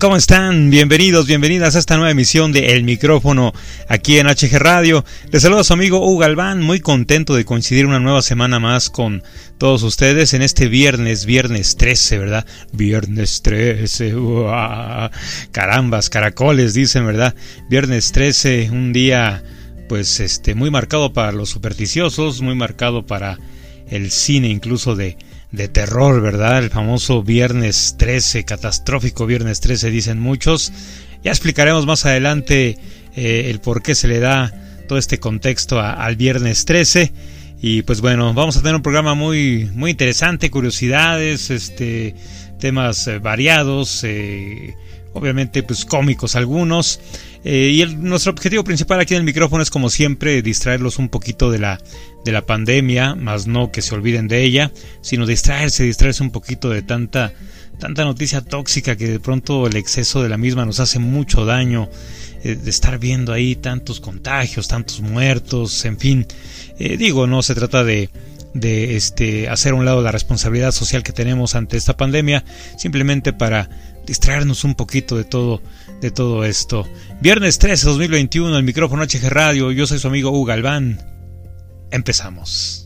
¿Cómo están? Bienvenidos, bienvenidas a esta nueva emisión de El Micrófono aquí en HG Radio. Les saluda su amigo Hugo Galván, muy contento de coincidir una nueva semana más con todos ustedes en este viernes, viernes 13, ¿verdad? Viernes 13, carambas, caracoles, dicen, ¿verdad? Viernes 13, un día pues este muy marcado para los supersticiosos, muy marcado para el cine incluso de de terror, ¿verdad? El famoso Viernes 13, catastrófico Viernes 13, dicen muchos. Ya explicaremos más adelante eh, el por qué se le da todo este contexto al Viernes 13. Y pues bueno, vamos a tener un programa muy, muy interesante, curiosidades, este, temas eh, variados, eh, obviamente pues cómicos algunos. Y nuestro objetivo principal aquí en el micrófono es como siempre distraerlos un poquito de la, de la pandemia, más no que se olviden de ella, sino distraerse, distraerse un poquito de tanta, tanta noticia tóxica que de pronto el exceso de la misma nos hace mucho daño, eh, de estar viendo ahí tantos contagios, tantos muertos, en fin. Eh, digo, no se trata de de este hacer a un lado la responsabilidad social que tenemos ante esta pandemia, simplemente para distraernos un poquito de todo, de todo esto. Viernes 13 2021, el micrófono HG Radio, yo soy su amigo Hugo Galván. Empezamos.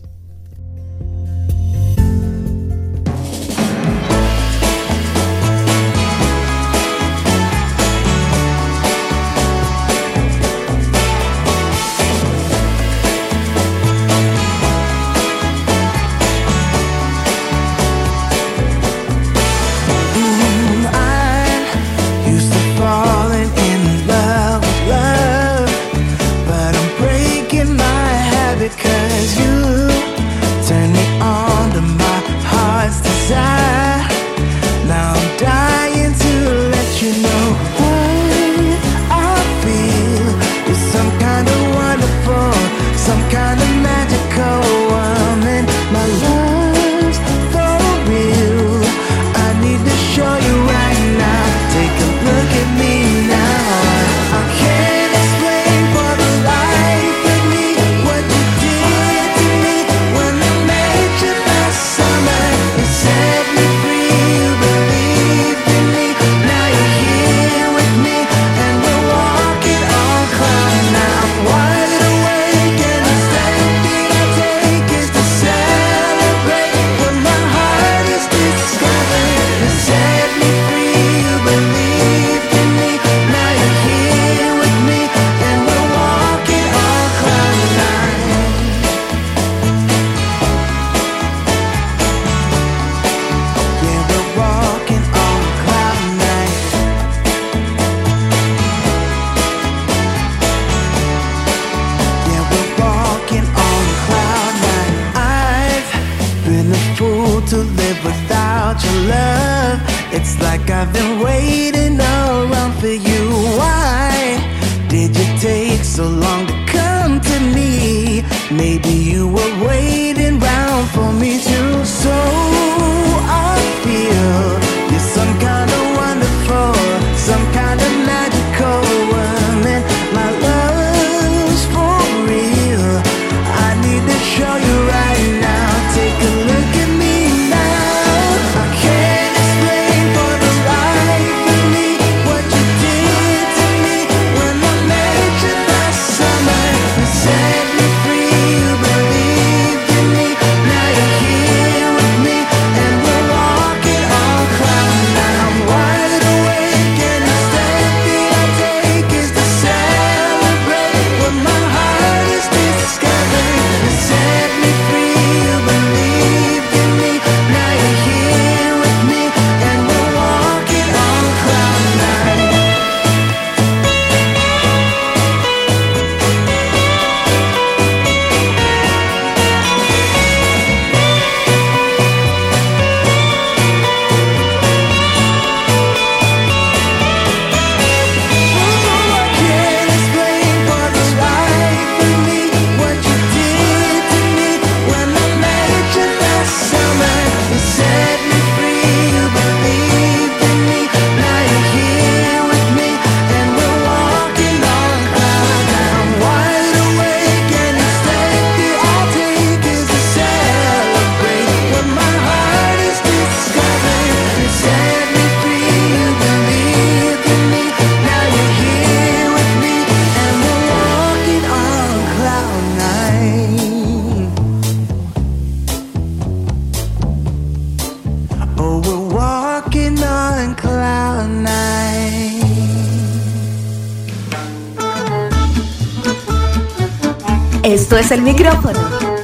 El micrófono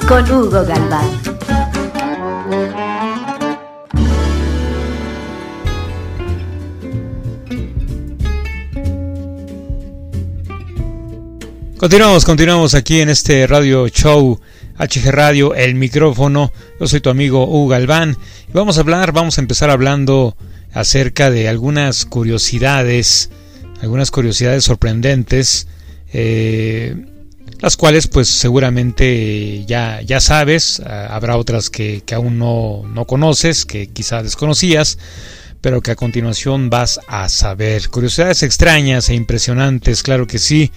con Hugo Galván. Continuamos, continuamos aquí en este radio show HG Radio, el micrófono. Yo soy tu amigo Hugo Galván. Y vamos a hablar, vamos a empezar hablando acerca de algunas curiosidades, algunas curiosidades sorprendentes, eh, las cuales pues seguramente ya, ya sabes, ah, habrá otras que, que aún no, no conoces, que quizá desconocías, pero que a continuación vas a saber. Curiosidades extrañas e impresionantes, claro que sí.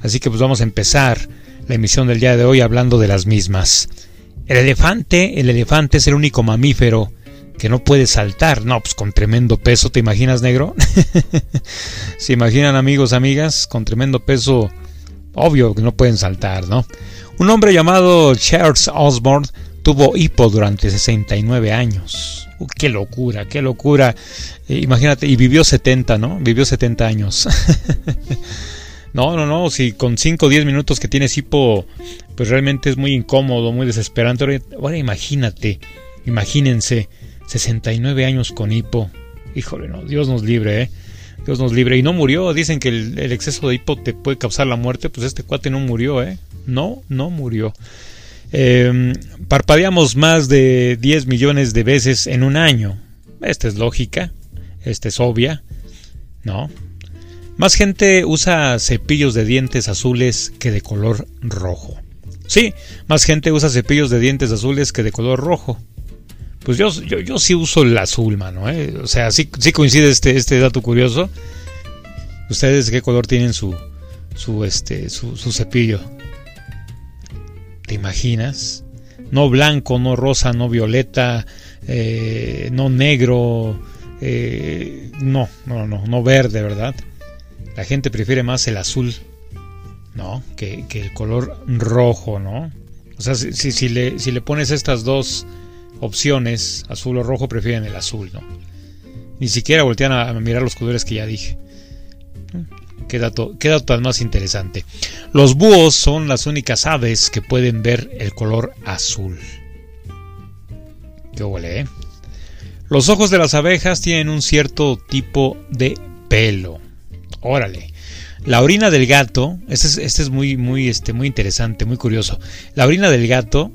Así que pues vamos a empezar la emisión del día de hoy hablando de las mismas. El elefante, el elefante es el único mamífero que no puede saltar. No, pues con tremendo peso, ¿te imaginas, negro? ¿Se imaginan, amigos, amigas? Con tremendo peso, obvio que no pueden saltar, ¿no? Un hombre llamado Charles Osborne tuvo hipo durante 69 años. Qué locura, qué locura. Eh, imagínate, y vivió 70, ¿no? Vivió 70 años. no, no, no, si con 5 o 10 minutos que tienes hipo, pues realmente es muy incómodo, muy desesperante. ahora imagínate, imagínense 69 años con hipo. Híjole, no, Dios nos libre, ¿eh? Dios nos libre. Y no murió. Dicen que el, exceso de hipo te puede causar la muerte. Pues este cuate no murió, ¿eh? No, no murió. Em, parpadeamos más de 10 millones de veces en un año. Esta es lógica. Esta es obvia. ¿No? Más gente usa cepillos de dientes azules que de color rojo. Sí, más gente usa cepillos de dientes azules que de color rojo. Pues yo, yo, sí uso el azul, mano. ¿eh? O sea, sí, sí coincide este, este dato curioso. ¿Ustedes qué color tienen su, su, este, su, cepillo? ¿Te imaginas? No blanco, no rosa, no violeta, eh, no negro, eh, no, no, no, no verde, ¿verdad? La gente prefiere más el azul, ¿no? Que, que el color rojo, ¿no? O sea, si, si, le, si le pones estas dos opciones, azul o rojo, prefieren el azul, ¿no? Ni siquiera voltean a, mirar los colores que ya dije. Qué dato, qué dato más interesante. Los búhos son las únicas aves que pueden ver el color azul. Qué huele, ¿eh? Los ojos de las abejas tienen un cierto tipo de pelo. Órale. La orina del gato, este es, este es muy, muy, este, muy interesante, muy curioso. La orina del gato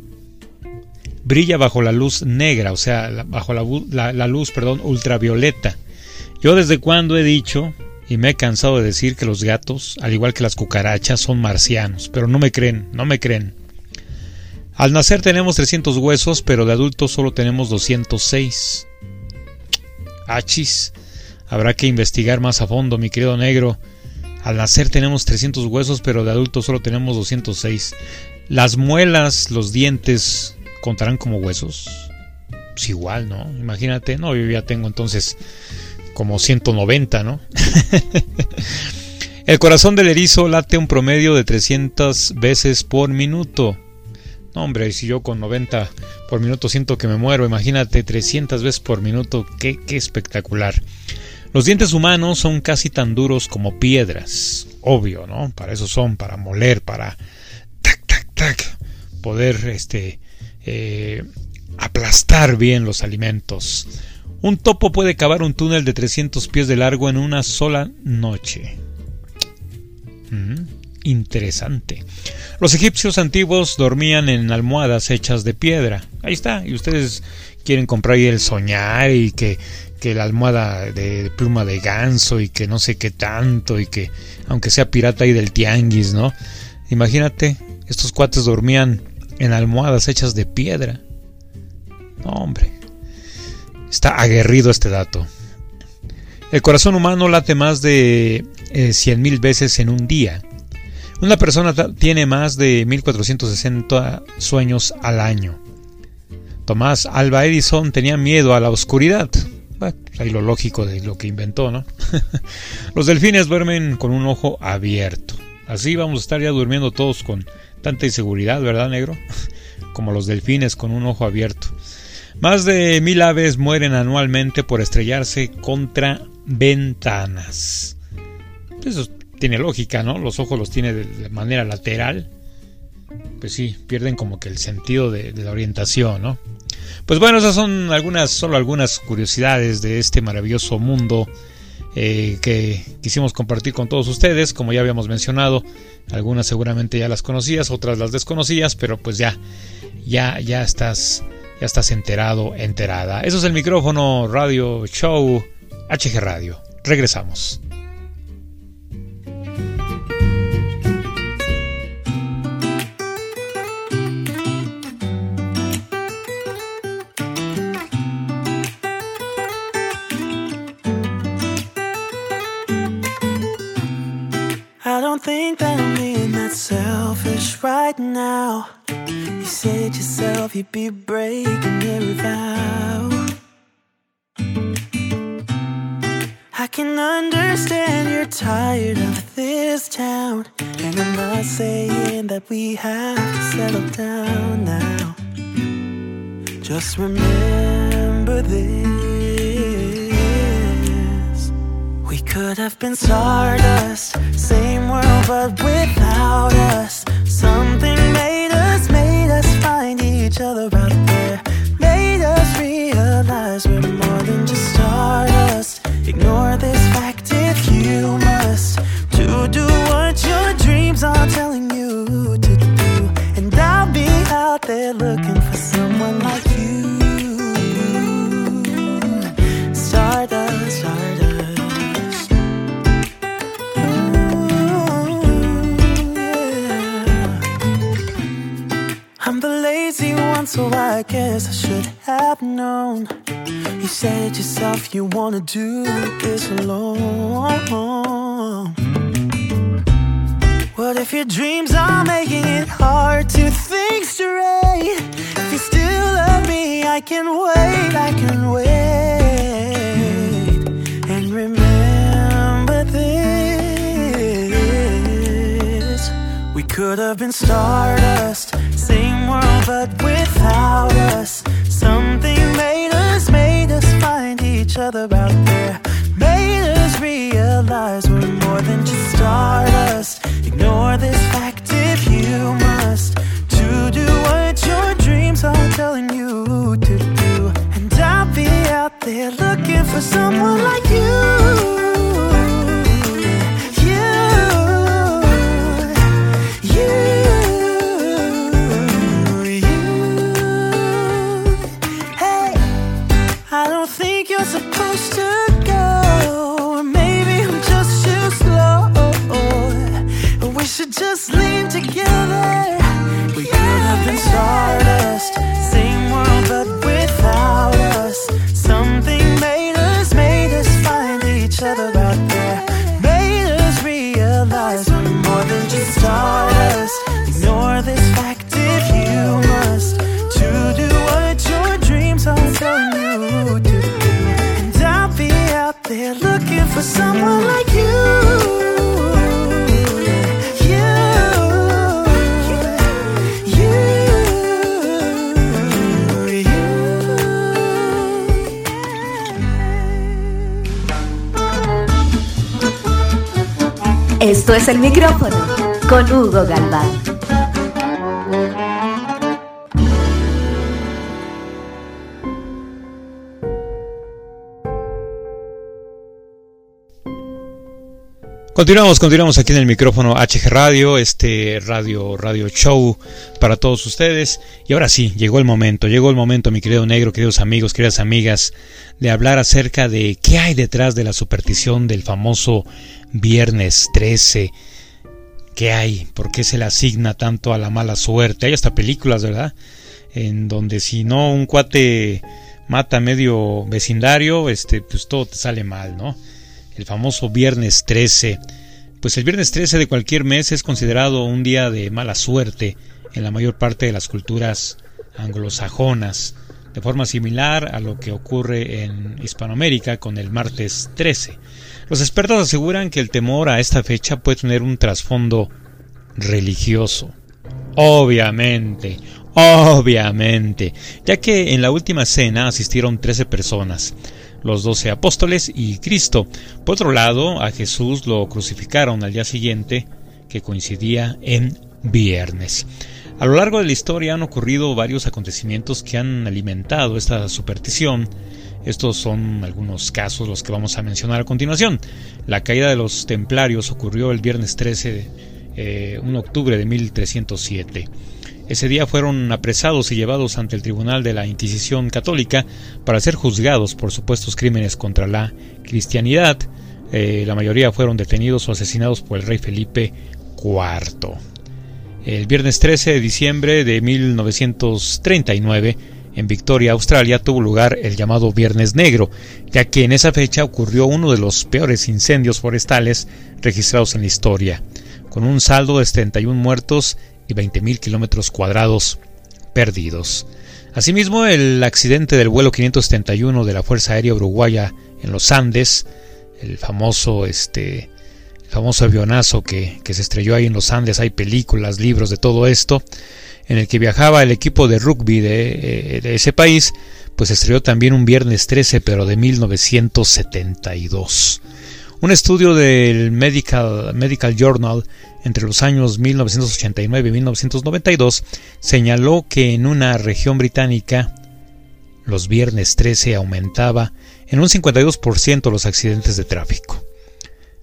brilla bajo la luz negra, o sea, bajo la, luz, perdón, ultravioleta. Yo desde cuando he dicho y me he cansado de decir que los gatos, al igual que las cucarachas, son marcianos, pero no me creen, no me creen. Al nacer tenemos 300 huesos, pero de adultos solo tenemos 206. Achis, habrá que investigar más a fondo, mi querido negro. Al nacer tenemos 300 huesos, pero de adultos solo tenemos 206. Las muelas, los dientes, contarán como huesos. Pues igual, ¿no? Imagínate, no, yo ya tengo entonces como 190, ¿no? El corazón del erizo late un promedio de 300 veces por minuto. No, hombre, si yo con 90 por minuto siento que me muero, imagínate 300 veces por minuto, qué, qué espectacular. Los dientes humanos son casi tan duros como piedras, obvio, ¿no? Para eso son, para moler, para tac, tac, tac, poder este, eh, aplastar bien los alimentos. Un topo puede cavar un túnel de 300 pies de largo en una sola noche. Mm, interesante. Los egipcios antiguos dormían en almohadas hechas de piedra. Ahí está. Y ustedes quieren comprar ahí el soñar y que, que la almohada de pluma de ganso y que no sé qué tanto y que aunque sea pirata ahí del tianguis, ¿no? Imagínate, estos cuates dormían en almohadas hechas de piedra. No, hombre. Está aguerrido este dato. El corazón humano late más de eh, 100.000 veces en un día. Una persona tiene más de 1460 sueños al año. Tomás Alba Edison tenía miedo a la oscuridad. Bueno, ahí lo lógico de lo que inventó, ¿no? Los delfines duermen con un ojo abierto. Así vamos a estar ya durmiendo todos con Tanta inseguridad, ¿verdad, negro? Como los delfines con un ojo abierto. Más de mil aves mueren anualmente por estrellarse contra ventanas. Eso tiene lógica, ¿no? Los ojos los tiene de manera lateral. pues sí, pierden como que el sentido de, la orientación, ¿no? Pues bueno, esas son algunas, solo algunas curiosidades de este maravilloso mundo eh, que quisimos compartir con todos ustedes, como ya habíamos mencionado, algunas seguramente ya las conocías, otras las desconocías, pero pues ya, ya, ya estás, ya estás enterado, enterada. Eso es el micrófono Radio Show HG Radio. Regresamos. Right now. You said yourself you'd be breaking every vow. I can understand you're tired of this town. And I'm not saying that we have to settle down now. Just remember this. Could have been stardust, same world but without us. Something made You yourself you wanna do this alone. What if your dreams are making it hard to think straight? If you still love me, I can wait, I can wait. And remember this we could have been stardust same world but without each other out there. Made us realize we're more than just stardust. Ignore this fact if you must. To do what your dreams are telling you to do. And I'll be out there looking for someone like el micrófono con Hugo Galván. Continuamos, continuamos aquí en el micrófono HG Radio, este radio, radio show para todos ustedes. Y ahora sí, llegó el momento, llegó el momento, mi querido negro, queridos amigos, queridas amigas, de hablar acerca de qué hay detrás de la superstición del famoso Viernes 13. ¿Qué hay? ¿Por qué se le asigna tanto a la mala suerte? Hay hasta películas, ¿verdad? En donde si no un cuate mata medio vecindario, este, pues todo te sale mal, ¿no? El famoso Viernes 13. Pues el Viernes 13 de cualquier mes es considerado un día de mala suerte en la mayor parte de las culturas anglosajonas, de forma similar a lo que ocurre en Hispanoamérica con el martes 13. Los expertos aseguran que el temor a esta fecha puede tener un trasfondo religioso. Obviamente, obviamente, ya que en la última cena asistieron 13 personas, los 12 apóstoles y Cristo. Por otro lado, a Jesús lo crucificaron al día siguiente, que coincidía en viernes. A lo largo de la historia han ocurrido varios acontecimientos que han alimentado esta superstición. Estos son algunos casos los que vamos a mencionar a continuación. La caída de los templarios ocurrió el viernes 13 de eh, 1 octubre de 1307. Ese día fueron apresados y llevados ante el Tribunal de la Inquisición Católica para ser juzgados por supuestos crímenes contra la cristianidad. Eh, la mayoría fueron detenidos o asesinados por el rey Felipe IV. El viernes 13 de diciembre de 1939, en Victoria, Australia, tuvo lugar el llamado Viernes Negro, ya que en esa fecha ocurrió uno de los peores incendios forestales registrados en la historia, con un saldo de 71 muertos y 20.000 kilómetros cuadrados perdidos. Asimismo, el accidente del vuelo 571 de la Fuerza Aérea Uruguaya en los Andes, el famoso este famoso avionazo que, que, se estrelló ahí en los Andes, hay películas, libros de todo esto, en el que viajaba el equipo de rugby de, eh, de ese país, pues estrelló también un viernes 13, pero de 1972. Un estudio del Medical, Medical Journal entre los años 1989 y 1992 señaló que en una región británica los viernes 13 aumentaba en un 52% los accidentes de tráfico.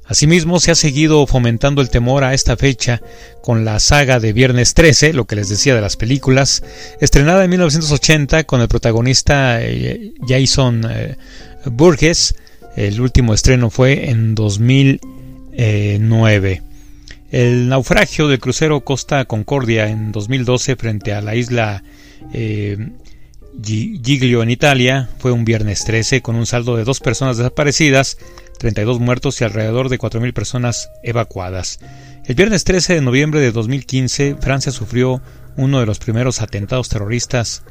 Asimismo, se ha seguido fomentando el temor a esta fecha con la saga de Viernes 13, lo que les decía de las películas, estrenada en 1980 con el protagonista eh, Jason eh, Burgess. El último estreno fue en 2009. El naufragio del crucero Costa Concordia en 2012 frente a la isla eh, Giglio en Italia fue un viernes 13 con un saldo de dos personas desaparecidas, 32 muertos y alrededor de 4.000 personas evacuadas. El viernes 13 de noviembre de 2015, Francia sufrió uno de los primeros atentados terroristas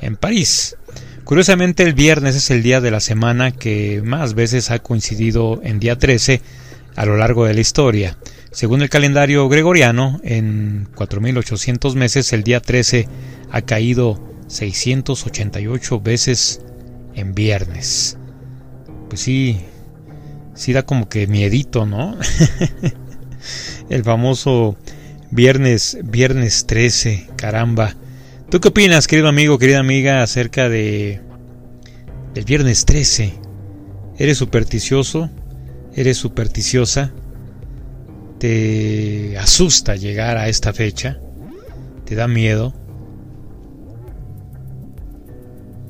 en París. Curiosamente, el viernes es el día de la semana que más veces ha coincidido en día 13 a lo largo de la historia. Según el calendario gregoriano, en 4.800 meses el día 13 ha caído 688 veces en viernes. Pues sí, sí da como que miedito, ¿no? el famoso viernes, viernes 13, caramba. ¿Tú qué opinas, querido amigo, querida amiga, acerca de del viernes 13? ¿Eres supersticioso? ¿Eres supersticiosa? ¿Te asusta llegar a esta fecha? ¿Te da miedo?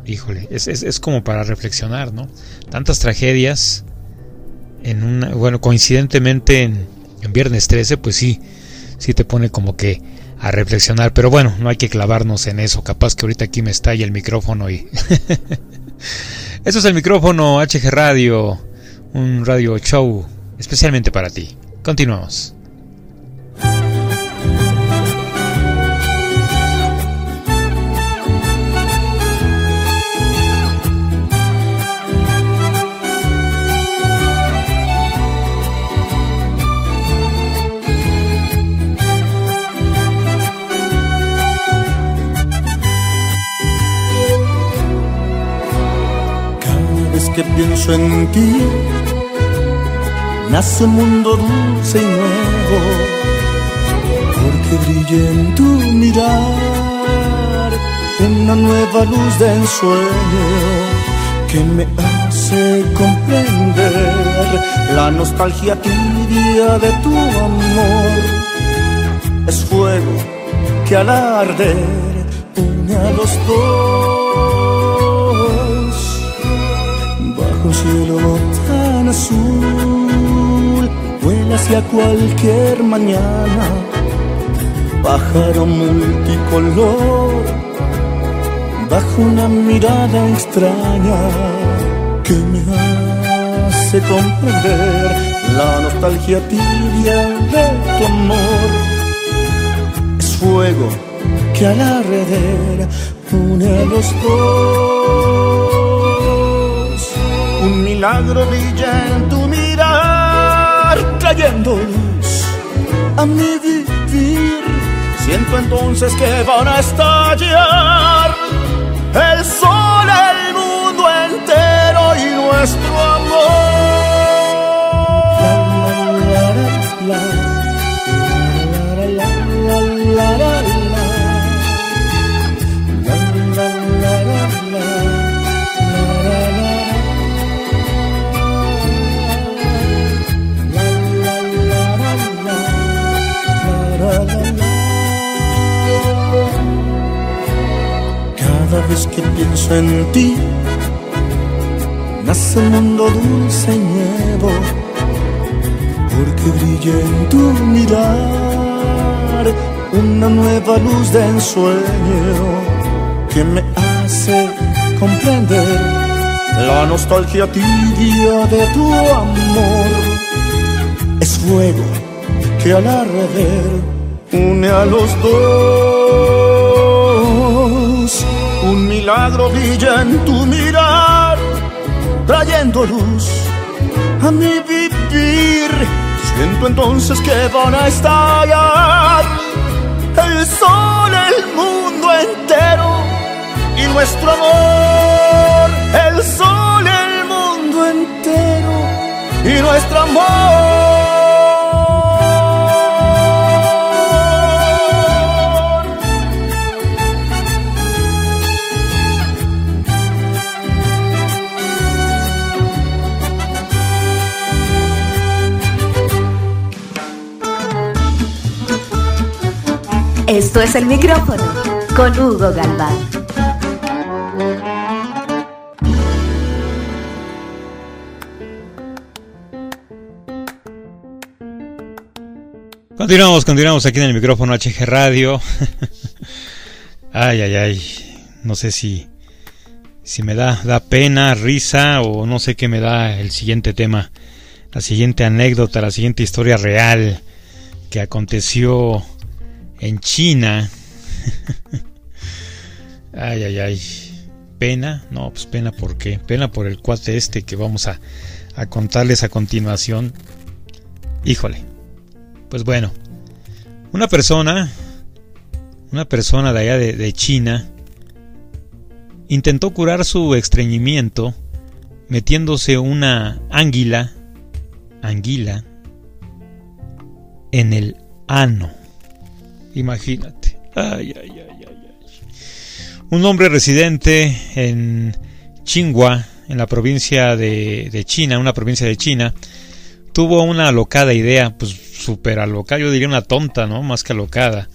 Híjole, es, es, es como para reflexionar, ¿no? Tantas tragedias en una, bueno, coincidentemente en, en, Viernes 13, pues sí, sí te pone como que a reflexionar, pero bueno, no hay que clavarnos en eso, capaz que ahorita aquí me estalla el micrófono y... eso es el micrófono HG Radio, un radio show especialmente para ti. Continuamos. Que pienso en ti, nace un mundo dulce y nuevo, porque brilla en tu mirar una nueva luz de ensueño que me hace comprender la nostalgia tibia de tu amor. Es fuego que al arder une a los dos cielo tan azul vuela hacia cualquier mañana, pájaro multicolor, bajo una mirada extraña que me hace comprender la nostalgia tibia de tu amor. Es fuego que al arder une a los dos un milagro brilla en tu mirar, trayendo luz a mi vivir. Siento entonces que van a estallar el sol, el mundo entero y nuestro amor. En ti nace un mundo dulce y nuevo, porque brilla en tu mirar una nueva luz de ensueño que me hace comprender la nostalgia tibia de tu amor. Es fuego que al arder une a los dos. Milagro brilla en tu mirar, trayendo luz a mi vivir. Siento entonces que van a estallar el sol, el mundo entero y nuestro amor. El sol, el mundo entero y nuestro amor. Esto es el micrófono con Hugo Galván. Continuamos, continuamos aquí en el micrófono HG Radio. ay, ay, ay. No sé si, si me da, da pena, risa o no sé qué me da el siguiente tema. La siguiente anécdota, la siguiente historia real que aconteció en China. ay, ay, ay. Pena, no, pues pena por qué. Pena por el cuate este que vamos a, a contarles a continuación. Híjole. Pues bueno, una persona, una persona de allá de, de China, intentó curar su estreñimiento metiéndose una anguila, anguila, en el ano. Imagínate. Ay, ay, ay, ay, ay. Un hombre residente en Tsinghua, en la provincia de, de, China, una provincia de China, tuvo una alocada idea, pues súper alocada, yo diría una tonta, ¿no? Más que alocada.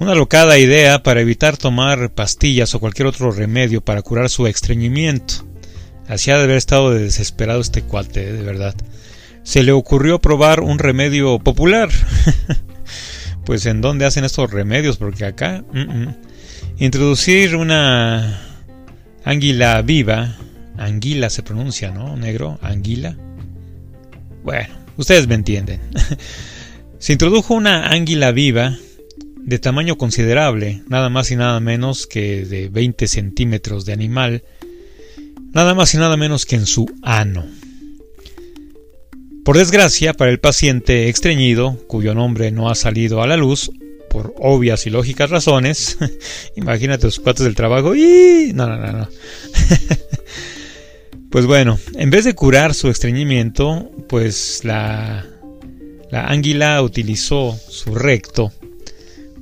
Una alocada idea para evitar tomar pastillas o cualquier otro remedio para curar su estreñimiento. Hacía de haber estado desesperado este cuate, de verdad. Se le ocurrió probar un remedio popular. pues en dónde hacen estos remedios, porque acá introducir una anguila viva, anguila se pronuncia, ¿no? Negro, anguila. Bueno, ustedes me entienden. se introdujo una anguila viva de tamaño considerable, nada más y nada menos que de 20 centímetros de animal, nada más y nada menos que en su ano. Por desgracia para el paciente estreñido, cuyo nombre no ha salido a la luz, por obvias y lógicas razones, imagínate los cuates del trabajo, y no, no, no, no. pues bueno, en vez de curar su estreñimiento, pues la, la águila utilizó su recto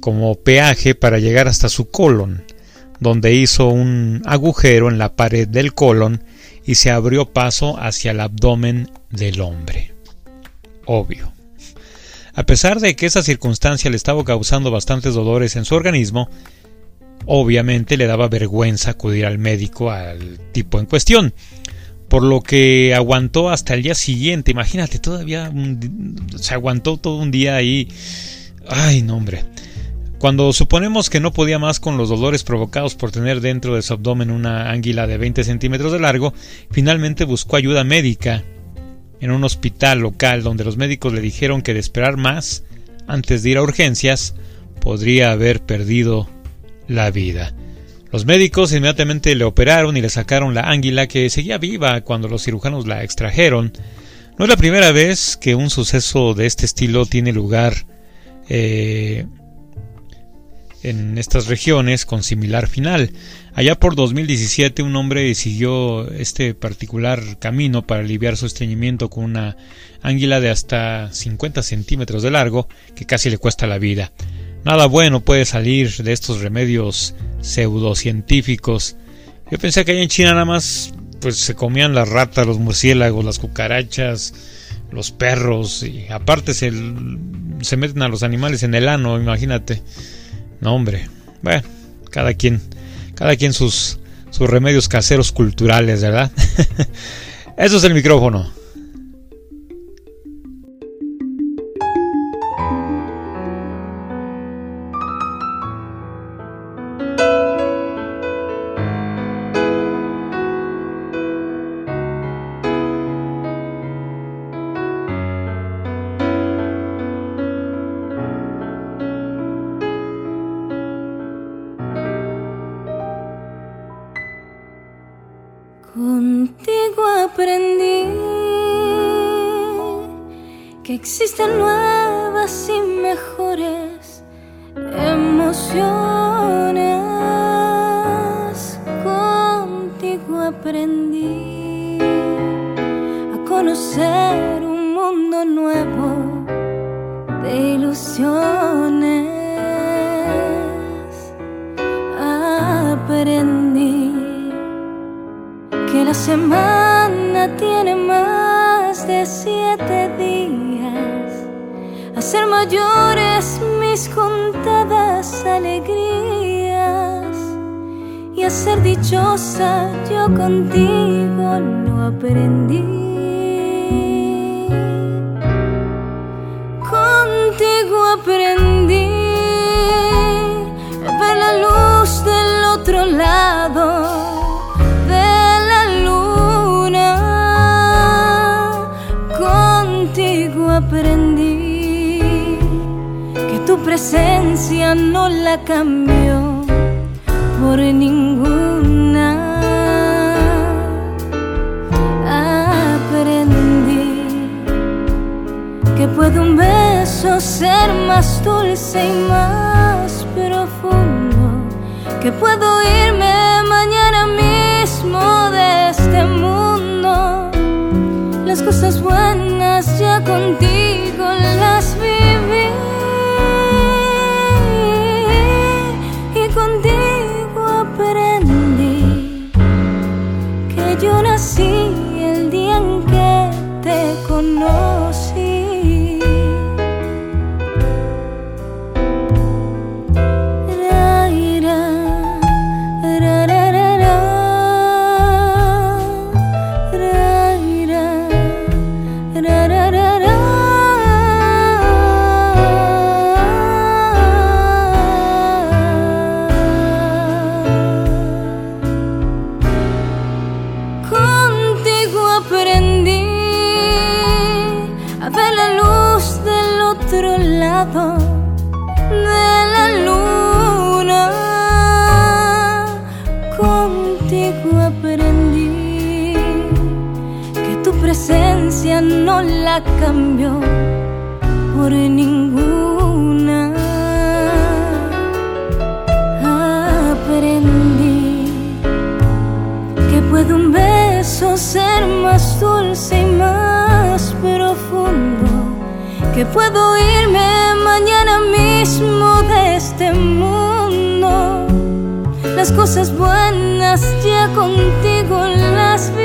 como peaje para llegar hasta su colon, donde hizo un agujero en la pared del colon y se abrió paso hacia el abdomen del hombre obvio. A pesar de que esa circunstancia le estaba causando bastantes dolores en su organismo, obviamente le daba vergüenza acudir al médico al tipo en cuestión, por lo que aguantó hasta el día siguiente. Imagínate, todavía se aguantó todo un día ahí. Ay, no, hombre. Cuando suponemos que no podía más con los dolores provocados por tener dentro de su abdomen una anguila de 20 centímetros de largo, finalmente buscó ayuda médica en un hospital local donde los médicos le dijeron que de esperar más antes de ir a urgencias podría haber perdido la vida. Los médicos inmediatamente le operaron y le sacaron la águila que seguía viva cuando los cirujanos la extrajeron. No es la primera vez que un suceso de este estilo tiene lugar eh, en estas regiones con similar final. Allá por 2017 un hombre siguió este particular camino para aliviar su estreñimiento con una águila de hasta 50 centímetros de largo que casi le cuesta la vida. Nada bueno puede salir de estos remedios pseudocientíficos. Yo pensé que allá en China nada más pues se comían las ratas, los murciélagos, las cucarachas, los perros y aparte se, se meten a los animales en el ano, imagínate. No, hombre. Bueno, cada quien, cada quien sus, sus remedios caseros culturales, ¿verdad? Eso es el micrófono. Contigo aprendí que existen nuevas y mejores emociones. Contigo aprendí a conocer semana tiene más de siete días. Hacer mayores mis contadas alegrías y hacer dichosa yo contigo no aprendí. esencia no la cambió por ninguna. Aprendí que puede un beso ser más dulce y más profundo, que puedo irme mañana mismo de este mundo. Las cosas buenas presencia no la cambió por ninguna. Aprendí que puede un beso ser más dulce y más profundo, que puedo irme mañana mismo de este mundo. Las cosas buenas ya contigo las vi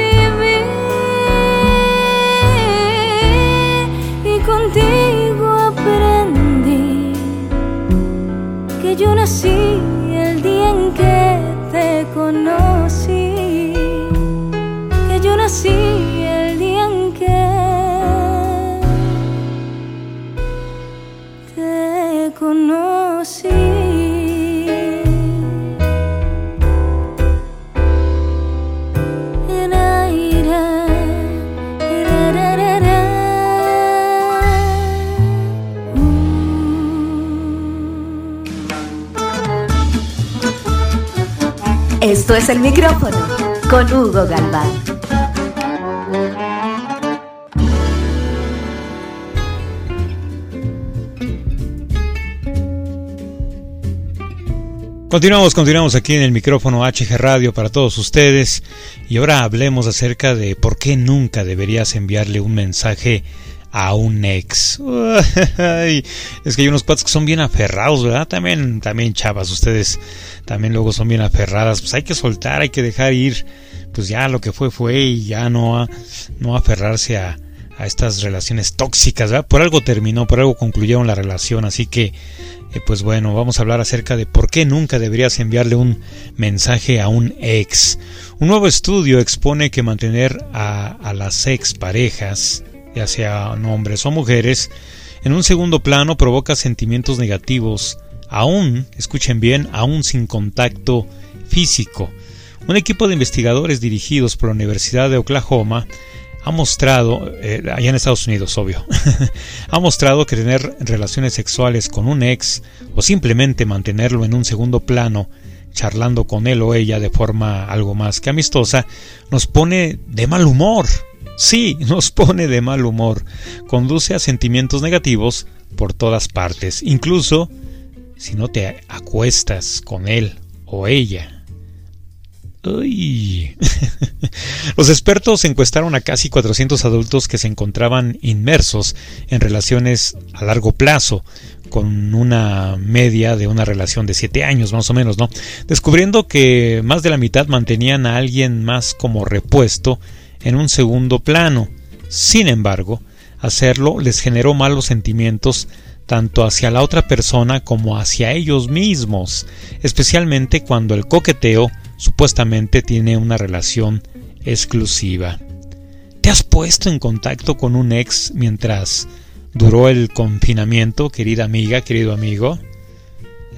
yo nací Esto es el micrófono con Hugo Galván. Continuamos, continuamos aquí en el micrófono HG Radio para todos ustedes y ahora hablemos acerca de por qué nunca deberías enviarle un mensaje a un ex. es que hay unos cuates que son bien aferrados, ¿verdad? También, también chavas, ustedes también luego son bien aferradas. Pues hay que soltar, hay que dejar ir. Pues ya lo que fue fue y ya no, no aferrarse a, a estas relaciones tóxicas. Por algo terminó, por algo concluyeron la relación, así que eh, pues bueno, vamos a hablar acerca de por qué nunca deberías enviarle un mensaje a un ex. Un nuevo estudio expone que mantener a, a las ex parejas, ya sean hombres o mujeres, en un segundo plano provoca sentimientos negativos, aún, escuchen bien, aún sin contacto físico. Un equipo de investigadores dirigidos por la Universidad de Oklahoma ha mostrado, eh, allá en Estados Unidos, obvio, ha mostrado que tener relaciones sexuales con un ex o simplemente mantenerlo en un segundo plano, charlando con él o ella de forma algo más que amistosa, nos pone de mal humor. Sí, nos pone de mal humor. Conduce a sentimientos negativos por todas partes, incluso si no te acuestas con él o ella Los expertos encuestaron a casi 400 adultos que se encontraban inmersos en relaciones a largo plazo, con una media de una relación de 7 años más o menos, ¿no? Descubriendo que más de la mitad mantenían a alguien más como repuesto en un segundo plano. Sin embargo, hacerlo les generó malos sentimientos tanto hacia la otra persona como hacia ellos mismos, especialmente cuando el coqueteo supuestamente tiene una relación exclusiva. ¿Te has puesto en contacto con un ex mientras duró el confinamiento, querida amiga, querido amigo?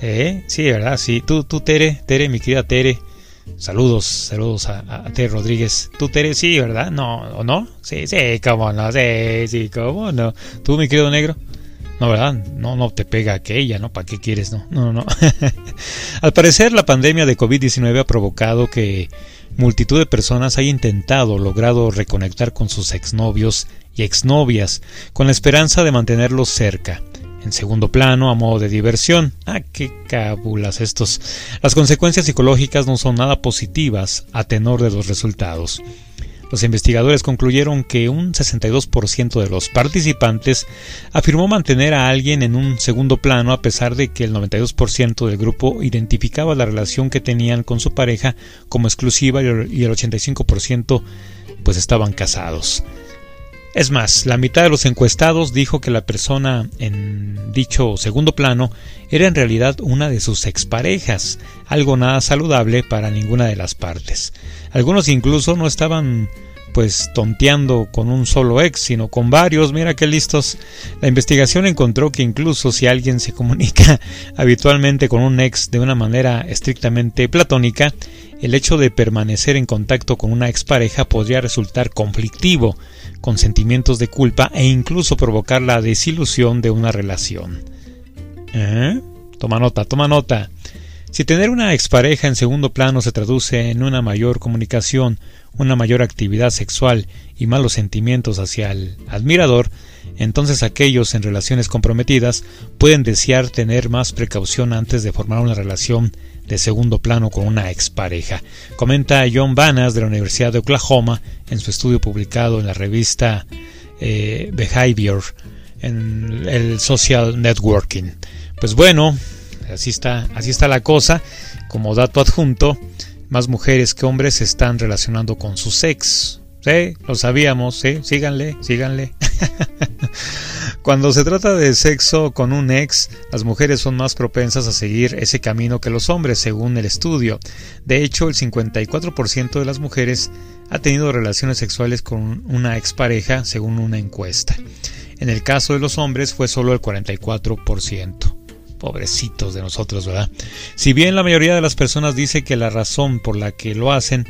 ¿Eh? Sí, ¿verdad? Sí. Tú, tú, Tere, Tere, mi querida Tere. Saludos, saludos a, Tere Rodríguez. Tú, Tere, sí, ¿verdad? No, ¿o no? Sí, sí, cómo no, sí, sí, cómo no. Tú, mi querido negro. No, ¿verdad? No, no te pega aquella, ¿no? ¿Para qué quieres? No, no, no. Al parecer, la pandemia de COVID-19 ha provocado que multitud de personas haya intentado, logrado reconectar con sus exnovios y exnovias, con la esperanza de mantenerlos cerca. En segundo plano, a modo de diversión. Ah, qué cabulas estos. Las consecuencias psicológicas no son nada positivas a tenor de los resultados. Los investigadores concluyeron que un 62% de los participantes afirmó mantener a alguien en un segundo plano a pesar de que el 92% del grupo identificaba la relación que tenían con su pareja como exclusiva y el 85% pues estaban casados. Es más, la mitad de los encuestados dijo que la persona en dicho segundo plano era en realidad una de sus exparejas, algo nada saludable para ninguna de las partes. Algunos incluso no estaban pues tonteando con un solo ex, sino con varios. Mira qué listos. La investigación encontró que incluso si alguien se comunica habitualmente con un ex de una manera estrictamente platónica, el hecho de permanecer en contacto con una expareja podría resultar conflictivo, con sentimientos de culpa e incluso provocar la desilusión de una relación. ¿Eh? Toma nota, toma nota. Si tener una expareja en segundo plano se traduce en una mayor comunicación, una mayor actividad sexual y malos sentimientos hacia el admirador, entonces aquellos en relaciones comprometidas pueden desear tener más precaución antes de formar una relación de segundo plano con una expareja. Comenta John Banas de la Universidad de Oklahoma en su estudio publicado en la revista eh, Behavior en el Social Networking. Pues bueno, así está, así está la cosa. Como dato adjunto, más mujeres que hombres se están relacionando con su sex. Sí, lo sabíamos, sí, síganle, síganle. Cuando se trata de sexo con un ex, las mujeres son más propensas a seguir ese camino que los hombres, según el estudio. De hecho, el 54% de las mujeres ha tenido relaciones sexuales con una expareja, según una encuesta. En el caso de los hombres fue solo el 44%. Pobrecitos de nosotros, ¿verdad? Si bien la mayoría de las personas dice que la razón por la que lo hacen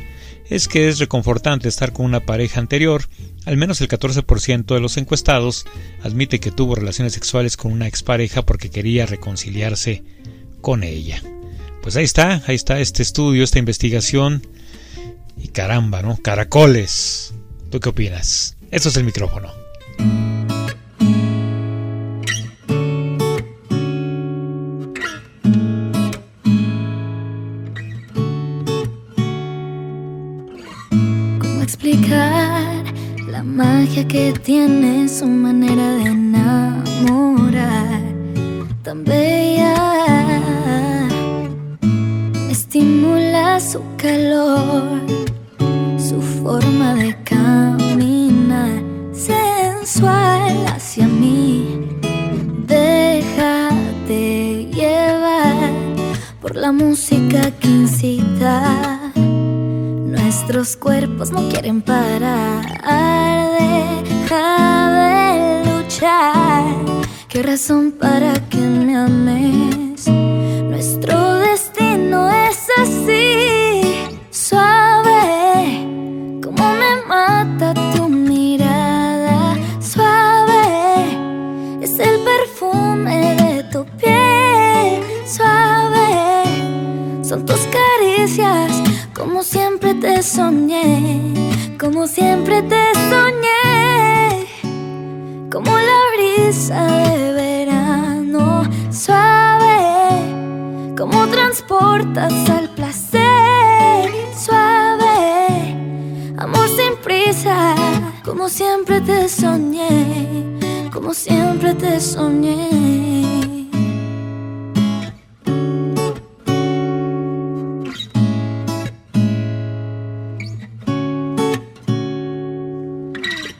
es que es reconfortante estar con una pareja anterior, al menos el 14% de los encuestados admite que tuvo relaciones sexuales con una expareja porque quería reconciliarse con ella. Pues ahí está, ahí está este estudio, esta investigación. Y caramba, ¿no? Caracoles. ¿Tú qué opinas? Esto es el micrófono. La magia que tiene su manera de enamorar, tan bella. Estimula su calor, su forma de caminar, sensual hacia mí. Déjate llevar por la música Nuestros cuerpos no quieren parar. Deja de luchar. ¿Qué razón para que me ames? Nuestro destino es así, suave, como me mata tu mirada, suave, es el perfume de tu piel, suave, son tus como siempre te soñé, como siempre te soñé, como la brisa de verano, suave, como transportas al placer, suave, amor sin prisa, como siempre te soñé, como siempre te soñé.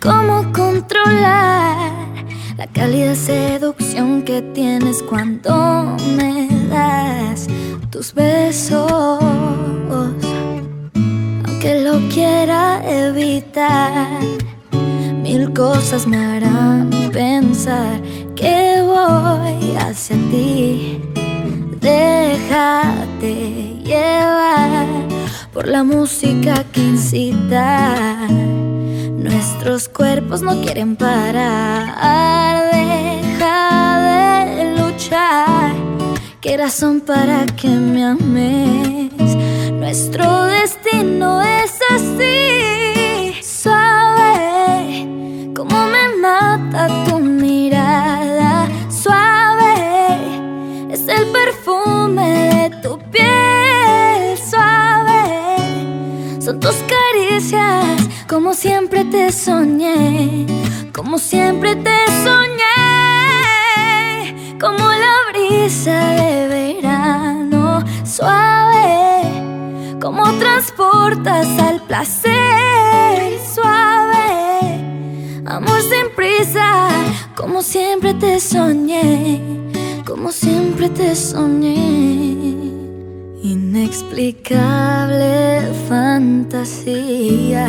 ¿Cómo controlar la cálida seducción que tienes cuando me das tus besos? Aunque lo quiera evitar, mil cosas me harán pensar que voy hacia ti. Déjate llevar por la música que incita. Nuestros cuerpos no quieren parar. Deja de luchar. ¿Qué razón para que me ames? Nuestro destino es así. Suave, como me mata tu mirada. Suave, es el perfume de tu piel. Suave, son tus caricias, como siempre te soñé. Como siempre te soñé. Como la brisa de verano. Suave, como transportas al placer. Suave, amor sin prisa. Como siempre te soñé. Como siempre te soñé. Inexplicable fantasía.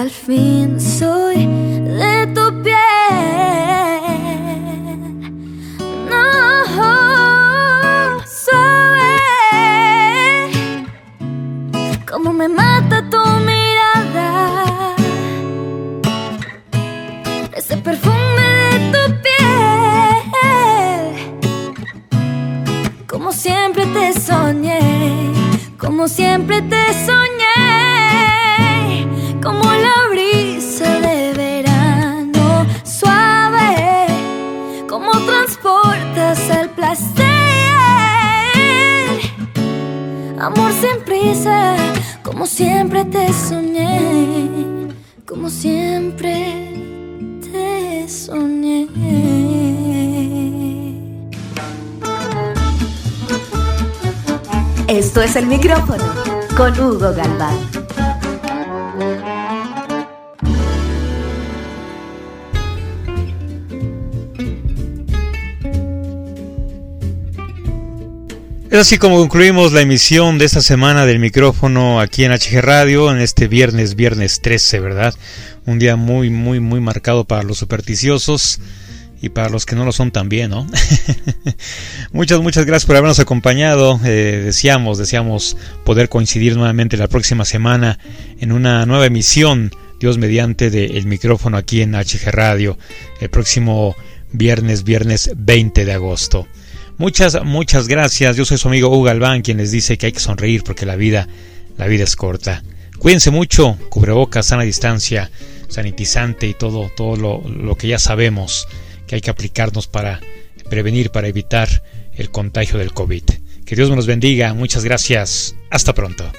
Al fin soy de tu piel. No, suave. Como me mata tu mirada ese perfume de tu piel. Como siempre te soñé, como siempre te soñé, como la brisa de verano, suave, como transportas al placer. Amor sin prisa, como siempre te soñé, como siempre te soñé. Esto es el micrófono con Hugo Galván. Es así como concluimos la emisión de esta semana del micrófono aquí en HG Radio, en este viernes, viernes 13, ¿verdad? Un día muy, muy, muy marcado para los supersticiosos y para los que no lo son también, ¿no? muchas, muchas gracias por habernos acompañado. Eh, deseamos, deseamos poder coincidir nuevamente la próxima semana en una nueva emisión, Dios mediante, de El micrófono aquí en HG Radio, el próximo viernes, viernes 20 de agosto. Muchas, muchas gracias. Yo soy su amigo Hugo Galván, quien les dice que hay que sonreír porque la vida, la vida es corta. Cuídense mucho, cubrebocas, sana distancia, sanitizante y todo, todo lo, lo que ya sabemos que hay que aplicarnos para prevenir, para evitar el contagio del COVID. Que Dios los bendiga. Muchas gracias. Hasta pronto.